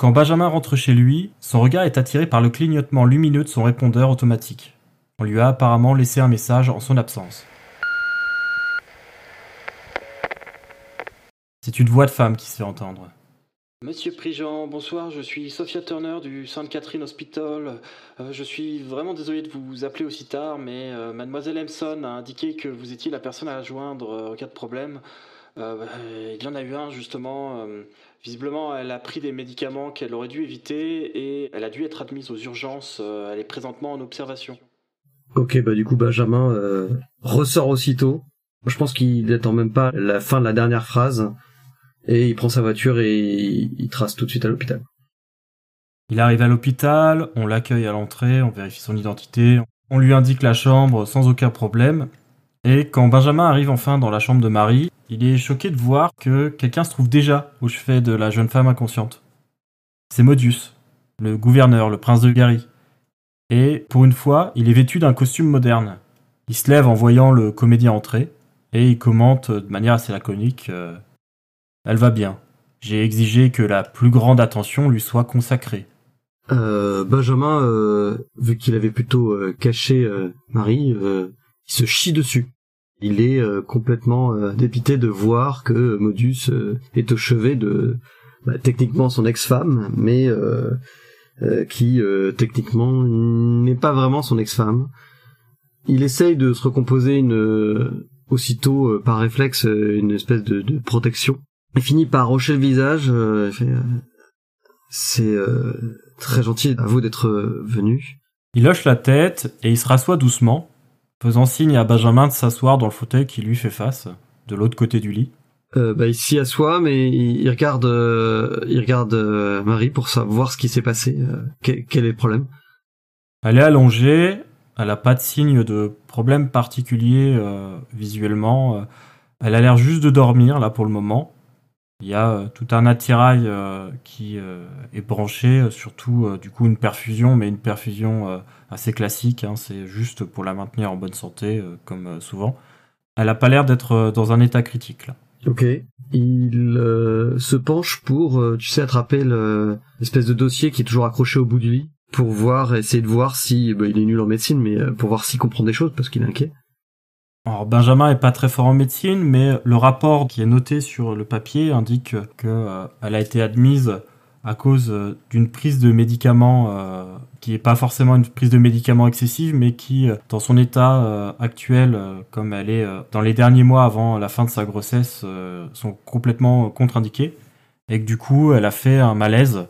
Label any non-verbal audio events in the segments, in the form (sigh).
Quand Benjamin rentre chez lui, son regard est attiré par le clignotement lumineux de son répondeur automatique. On lui a apparemment laissé un message en son absence. C'est une voix de femme qui se fait entendre. Monsieur Prigent, bonsoir, je suis Sophia Turner du Sainte Catherine Hospital. Euh, je suis vraiment désolé de vous appeler aussi tard, mais euh, mademoiselle Emson a indiqué que vous étiez la personne à joindre euh, en cas de problème. Il y en a eu un justement. Visiblement, elle a pris des médicaments qu'elle aurait dû éviter et elle a dû être admise aux urgences. Euh, elle est présentement en observation. Ok, bah du coup Benjamin euh, ressort aussitôt. Je pense qu'il n'attend même pas la fin de la dernière phrase et il prend sa voiture et il trace tout de suite à l'hôpital. Il arrive à l'hôpital, on l'accueille à l'entrée, on vérifie son identité, on lui indique la chambre sans aucun problème. Et quand Benjamin arrive enfin dans la chambre de Marie, il est choqué de voir que quelqu'un se trouve déjà au chevet de la jeune femme inconsciente. C'est Modius, le gouverneur, le prince de Gary. Et pour une fois, il est vêtu d'un costume moderne. Il se lève en voyant le comédien entrer et il commente de manière assez laconique euh, Elle va bien. J'ai exigé que la plus grande attention lui soit consacrée. Euh, Benjamin, euh, vu qu'il avait plutôt caché Marie, il se chie dessus. Il est euh, complètement euh, dépité de voir que Modus euh, est au chevet de bah, techniquement son ex-femme, mais qui techniquement n'est pas vraiment son ex-femme. Il essaye de se recomposer une aussitôt par réflexe une espèce de, de protection. Il finit par rocher le visage. c'est très gentil à vous d'être venu. Il hoche la tête et il se rassoit doucement faisant signe à Benjamin de s'asseoir dans le fauteuil qui lui fait face, de l'autre côté du lit. Euh, bah, il s'y assoit, mais il, regarde, euh, il regarde euh, Marie pour savoir ce qui s'est passé, euh, quel, quel, est le problème. Elle est allongée, elle a pas de signe de problème particulier visuellement. elle a l'air juste de dormir là pour le moment. Il y a euh, tout un attirail euh, qui euh, est branché, surtout du coup une perfusion, mais une perfusion assez classique. Hein, c'est juste pour la maintenir en bonne santé, comme souvent. Elle a pas l'air d'être dans un état critique là. Ok. Il se penche pour, tu sais, attraper l'espèce de dossier qui est toujours accroché au bout du lit pour voir, essayer de voir si, bah, il est nul en médecine, mais pour voir s'il comprend des choses parce qu'il est inquiet. Alors Benjamin est pas très fort en médecine, mais le rapport qui est noté sur le papier indique qu'elle euh, a été admise à cause euh, d'une prise de médicaments euh, qui est pas forcément une prise de médicaments excessive, mais qui, dans son état actuel, comme elle est dans les derniers mois avant la fin de sa grossesse, sont complètement contre-indiqués, et que du coup, elle a fait un malaise.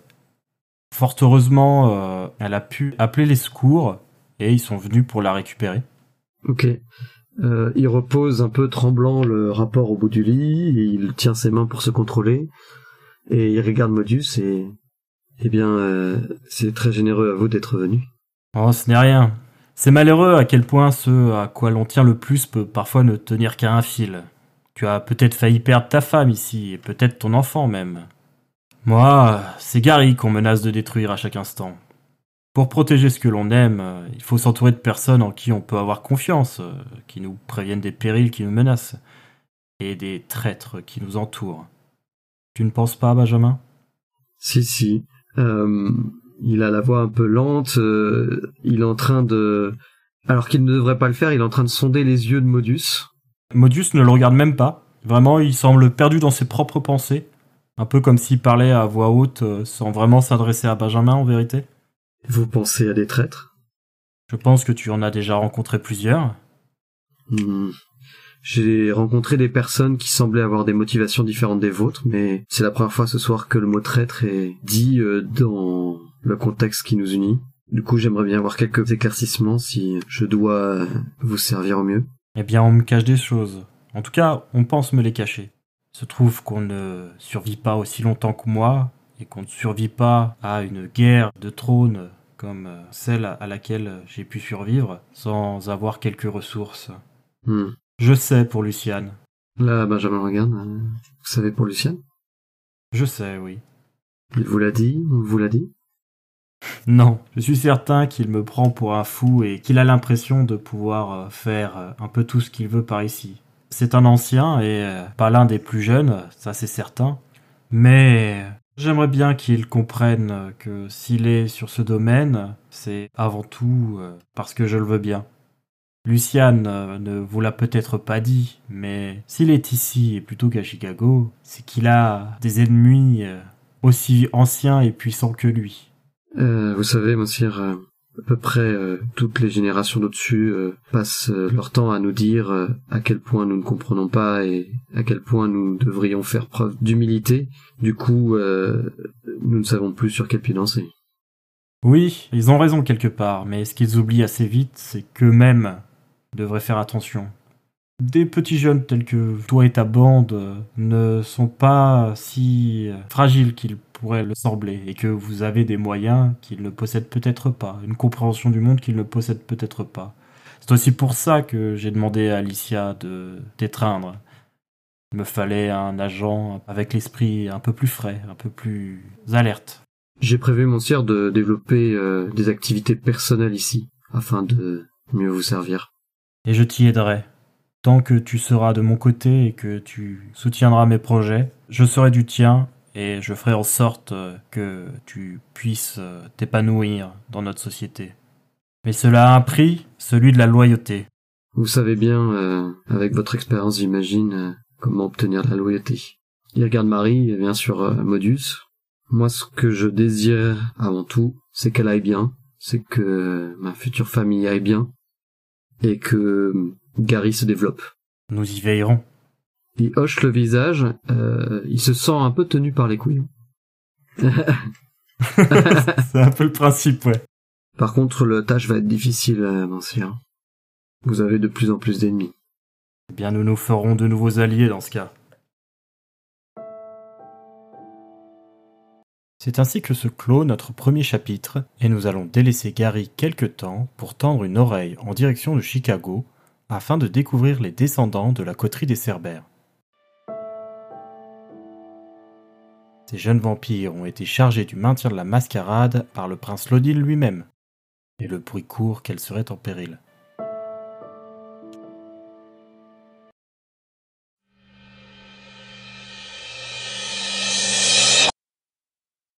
Fort heureusement, elle a pu appeler les secours et ils sont venus pour la récupérer. Ok. Euh, il repose un peu tremblant le rapport au bout du lit, il tient ses mains pour se contrôler, et il regarde Modius et... Eh bien, euh, c'est très généreux à vous d'être venu. Oh, ce n'est rien. C'est malheureux à quel point ce à quoi l'on tient le plus peut parfois ne tenir qu'à un fil. Tu as peut-être failli perdre ta femme ici, et peut-être ton enfant même. Moi, c'est Gary qu'on menace de détruire à chaque instant. Pour protéger ce que l'on aime, euh, il faut s'entourer de personnes en qui on peut avoir confiance, euh, qui nous préviennent des périls qui nous menacent, et des traîtres qui nous entourent. Tu ne penses pas, Benjamin? Si, si. Euh, il a la voix un peu lente, il est en train de... Alors qu'il ne devrait pas le faire, il est en train de sonder les yeux de Modus. Modus ne le regarde même pas. Vraiment, il semble perdu dans ses propres pensées. Un peu comme s'il parlait à voix haute sans vraiment s'adresser à Benjamin en vérité. Vous pensez à des traîtres? Je pense que tu en as déjà rencontré plusieurs. Hmm. J'ai rencontré des personnes qui semblaient avoir des motivations différentes des vôtres, mais c'est la première fois ce soir que le mot traître est dit euh, dans le contexte qui nous unit. Du coup, j'aimerais bien avoir quelques éclaircissements si je dois vous servir au mieux. Eh bien, on me cache des choses. En tout cas, on pense me les cacher. Il se trouve qu'on ne survit pas aussi longtemps que moi, et qu'on ne survit pas à une guerre de trône comme celle à laquelle j'ai pu survivre sans avoir quelques ressources. Hmm. Je sais pour Luciane. Là, Benjamin regarde. euh, Vous savez pour Lucienne Je sais, oui. Il vous l'a dit vous l'a dit? Non, je suis certain qu'il me prend pour un fou et qu'il a l'impression de pouvoir euh, faire euh, un peu tout ce qu'il veut par ici. C'est un ancien et euh, pas l'un des plus jeunes, ça c'est certain. Mais j'aimerais bien qu'il comprenne que s'il est sur ce domaine, c'est avant tout euh, parce que je le veux bien. Luciane euh, ne vous l'a peut-être pas dit, mais s'il est ici et plutôt qu'à Chicago, c'est qu'il a des ennemis euh, aussi anciens et puissants que lui. Vous savez, monsieur, à peu près euh, toutes les générations d'au-dessus euh, passent euh, leur temps à nous dire à quel point nous ne comprenons pas et à quel point nous devrions faire preuve d'humilité. Du coup, nous ne savons plus sur quel pied danser. Oui, ils ont raison quelque part, mais ce qu'ils oublient assez vite, c'est qu'eux-mêmes devraient faire attention. Des petits jeunes tels que toi et ta bande ne sont pas si fragiles qu'ils pourraient le sembler, et que vous avez des moyens qu'ils ne possèdent peut-être pas, une compréhension du monde qu'ils ne possèdent peut-être pas. C'est aussi pour ça que j'ai demandé à Alicia de t'étreindre. Il me fallait un agent avec l'esprit un peu plus frais, un peu plus alerte. J'ai prévu, monsieur, de développer euh, des activités personnelles ici, afin de mieux vous servir. et je t'y aiderai. Tant que tu seras de mon côté et que tu soutiendras mes projets, je serai du tien et je ferai en sorte euh, que tu puisses euh, t'épanouir dans notre société. Mais cela a un prix, celui de la loyauté. Vous savez bien, euh, avec votre expérience, j'imagine, euh, comment obtenir de la loyauté. Il regarde Marie et bien sûr euh, Modus. Moi, ce que je désire avant tout, c'est qu'elle aille bien, c'est que ma future famille aille bien, et que Gary se développe. Nous y veillerons. Il hoche le visage, euh, il se sent un peu tenu par les couilles. (laughs) C'est un peu le principe, ouais. Par contre, la tâche va être difficile, euh, monsieur. Vous avez de plus en plus d'ennemis. Eh bien, nous nous ferons de nouveaux alliés dans ce cas. C'est ainsi que se clôt notre premier chapitre, et nous allons délaisser Gary quelque temps pour tendre une oreille en direction de Chicago, afin de découvrir les descendants de la coterie des Cerbères. Ces jeunes vampires ont été chargés du maintien de la mascarade par le prince Lodil lui-même, et le bruit court qu'elle serait en péril.